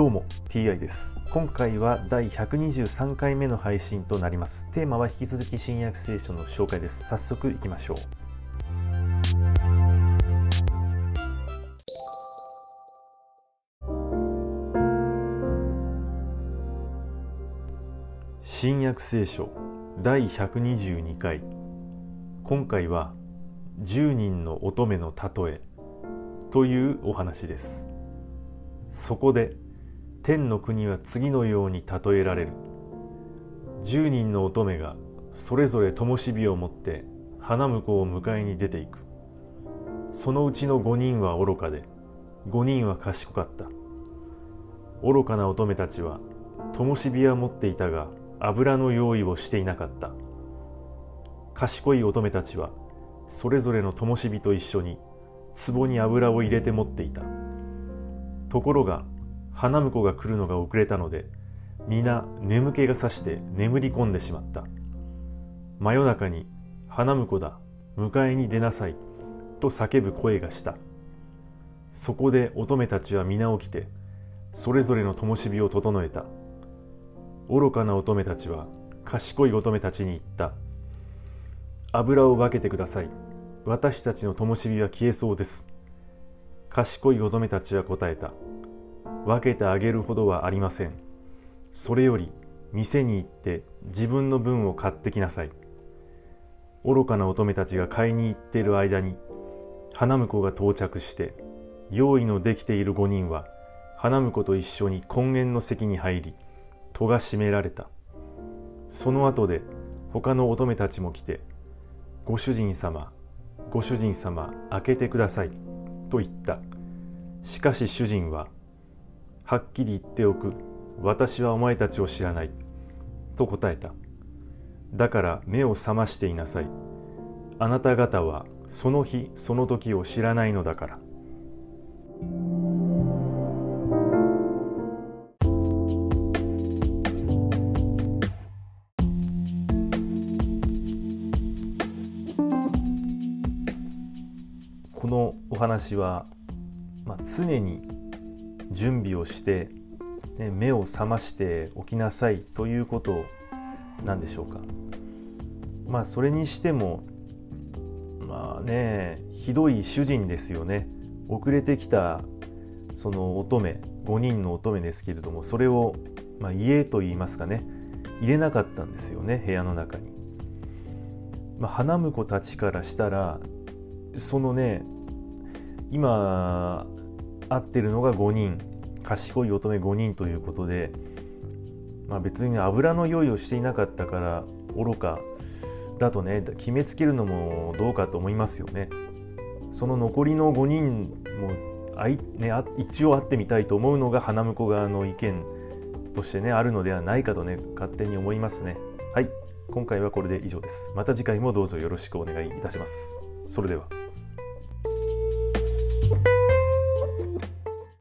どうも TI です。今回は第123回目の配信となります。テーマは引き続き新約聖書の紹介です。早速いきましょう。新約聖書第122回。今回は10人の乙女の例えというお話です。そこで天の国は次のように例えられる。10人の乙女がそれぞれ灯火を持って花婿を迎えに出ていく。そのうちの5人は愚かで5人は賢かった。愚かな乙女たちは灯火は持っていたが油の用意をしていなかった。賢い乙女たちはそれぞれの灯火と一緒に壺に油を入れて持っていた。ところが花婿が来るのが遅れたので皆眠気がさして眠り込んでしまった。真夜中に「花婿だ迎えに出なさい」と叫ぶ声がした。そこで乙女たちは皆起きてそれぞれの灯火を整えた。愚かな乙女たちは賢い乙女たちに言った。油を分けてください。私たちの灯火は消えそうです。賢い乙女たちは答えた。分けてあげるほどはありません。それより店に行って自分の分を買ってきなさい。愚かな乙女たちが買いに行っている間に花婿が到着して用意のできている5人は花婿と一緒に根源の席に入り戸が閉められたその後で他の乙女たちも来てご主人様ご主人様開けてくださいと言った。しかし主人は、はっきり言っておく、私はお前たちを知らない。と答えた。だから目を覚ましていなさい。あなた方はその日その時を知らないのだから。このお話は、まあ、常に準備をして、ね、目を覚ましておきなさいということなんでしょうか。まあそれにしてもまあねひどい主人ですよね。遅れてきたその乙女5人の乙女ですけれどもそれを、まあ、家といいますかね入れなかったんですよね部屋の中に。まあ、花婿たちからしたらそのね今会ってるのが5人賢い乙女5人ということで、まあ、別に油の用意をしていなかったから愚かだとね決めつけるのもどうかと思いますよね。その残りの5人もあい、ね、一応会ってみたいと思うのが花婿側の意見としてねあるのではないかとね勝手に思いますね。はい今回はこれで以上です。また次回もどうぞよろしくお願いいたします。それでは。